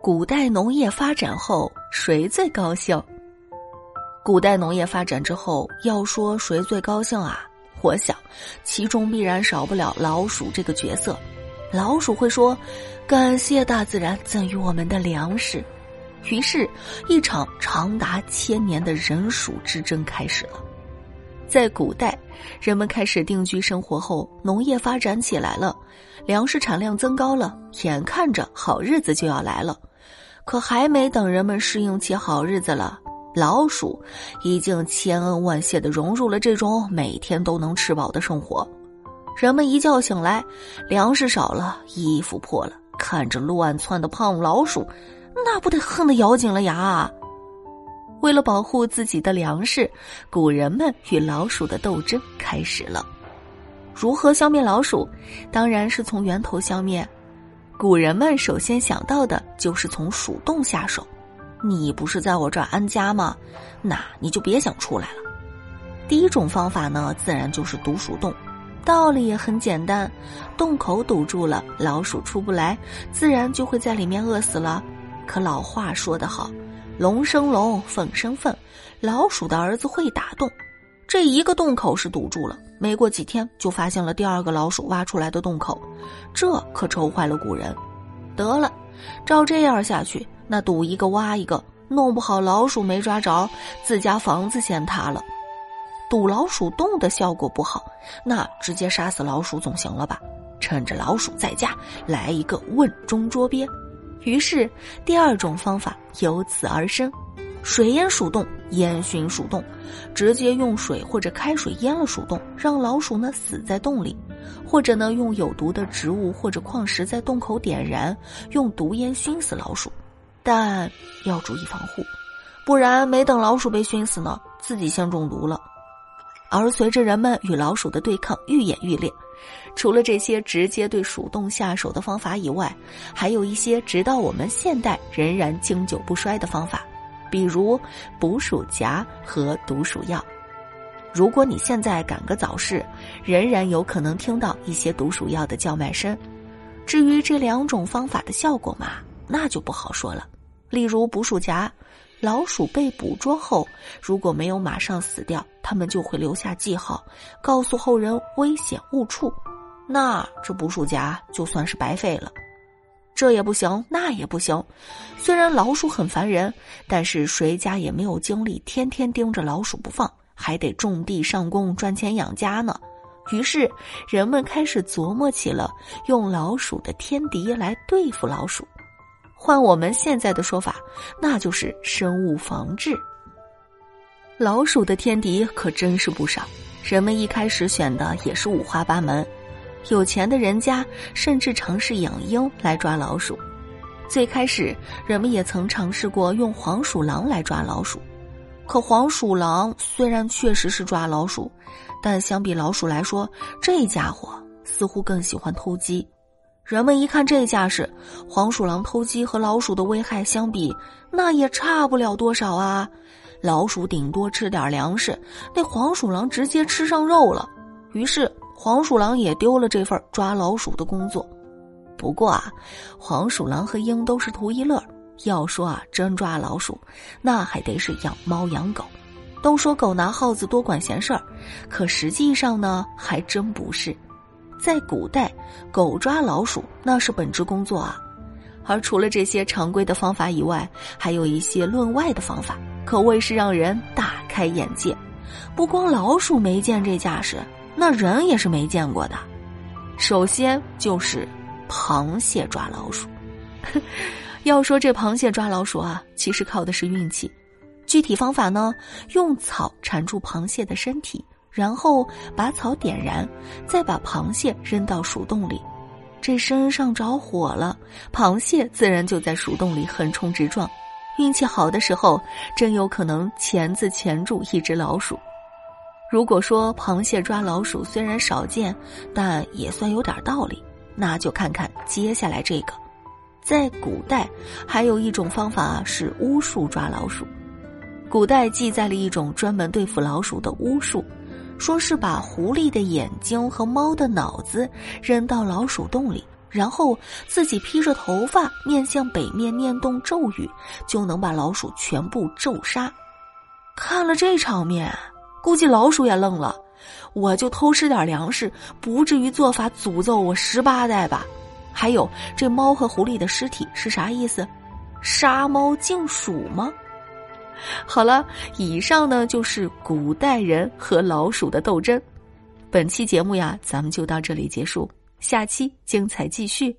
古代农业发展后，谁最高兴？古代农业发展之后，要说谁最高兴啊？我想，其中必然少不了老鼠这个角色。老鼠会说：“感谢大自然赠予我们的粮食。”于是，一场长达千年的人鼠之争开始了。在古代，人们开始定居生活后，农业发展起来了，粮食产量增高了，眼看着好日子就要来了。可还没等人们适应起好日子了，老鼠已经千恩万谢的融入了这种每天都能吃饱的生活。人们一觉醒来，粮食少了，衣服破了，看着乱窜的胖老鼠，那不得恨得咬紧了牙啊。为了保护自己的粮食，古人们与老鼠的斗争开始了。如何消灭老鼠？当然是从源头消灭。古人们首先想到的就是从鼠洞下手。你不是在我这儿安家吗？那你就别想出来了。第一种方法呢，自然就是堵鼠洞。道理也很简单，洞口堵住了，老鼠出不来，自然就会在里面饿死了。可老话说得好，龙生龙，凤生凤，老鼠的儿子会打洞。这一个洞口是堵住了，没过几天就发现了第二个老鼠挖出来的洞口，这可愁坏了古人。得了，照这样下去，那堵一个挖一个，弄不好老鼠没抓着，自家房子先塌了。堵老鼠洞的效果不好，那直接杀死老鼠总行了吧？趁着老鼠在家，来一个瓮中捉鳖。于是第二种方法由此而生。水淹鼠洞，烟熏鼠洞，直接用水或者开水淹了鼠洞，让老鼠呢死在洞里，或者呢用有毒的植物或者矿石在洞口点燃，用毒烟熏死老鼠，但要注意防护，不然没等老鼠被熏死呢，自己先中毒了。而随着人们与老鼠的对抗愈演愈烈，除了这些直接对鼠洞下手的方法以外，还有一些直到我们现代仍然经久不衰的方法。比如捕鼠夹和毒鼠药，如果你现在赶个早市，仍然有可能听到一些毒鼠药的叫卖声。至于这两种方法的效果嘛，那就不好说了。例如捕鼠夹，老鼠被捕捉后，如果没有马上死掉，它们就会留下记号，告诉后人危险误触，那这捕鼠夹就算是白费了。这也不行，那也不行。虽然老鼠很烦人，但是谁家也没有精力天天盯着老鼠不放，还得种地上工赚钱养家呢。于是人们开始琢磨起了用老鼠的天敌来对付老鼠。换我们现在的说法，那就是生物防治。老鼠的天敌可真是不少，人们一开始选的也是五花八门。有钱的人家甚至尝试养鹰来抓老鼠。最开始，人们也曾尝试过用黄鼠狼来抓老鼠。可黄鼠狼虽然确实是抓老鼠，但相比老鼠来说，这家伙似乎更喜欢偷鸡。人们一看这架势，黄鼠狼偷鸡和老鼠的危害相比，那也差不了多少啊。老鼠顶多吃点粮食，那黄鼠狼直接吃上肉了。于是。黄鼠狼也丢了这份抓老鼠的工作，不过啊，黄鼠狼和鹰都是图一乐。要说啊，真抓老鼠，那还得是养猫养狗。都说狗拿耗子多管闲事儿，可实际上呢，还真不是。在古代，狗抓老鼠那是本职工作啊。而除了这些常规的方法以外，还有一些论外的方法，可谓是让人大开眼界。不光老鼠没见这架势。那人也是没见过的。首先就是螃蟹抓老鼠。要说这螃蟹抓老鼠啊，其实靠的是运气。具体方法呢，用草缠住螃蟹的身体，然后把草点燃，再把螃蟹扔到鼠洞里。这身上着火了，螃蟹自然就在鼠洞里横冲直撞。运气好的时候，真有可能钳子钳住一只老鼠。如果说螃蟹抓老鼠虽然少见，但也算有点道理，那就看看接下来这个。在古代，还有一种方法是巫术抓老鼠。古代记载了一种专门对付老鼠的巫术，说是把狐狸的眼睛和猫的脑子扔到老鼠洞里，然后自己披着头发面向北面念动咒语，就能把老鼠全部咒杀。看了这场面，估计老鼠也愣了。我就偷吃点粮食，不至于做法诅咒我十八代吧？还有，这猫和狐狸的尸体是啥意思？杀猫敬鼠吗？好了，以上呢就是古代人和老鼠的斗争。本期节目呀，咱们就到这里结束，下期精彩继续。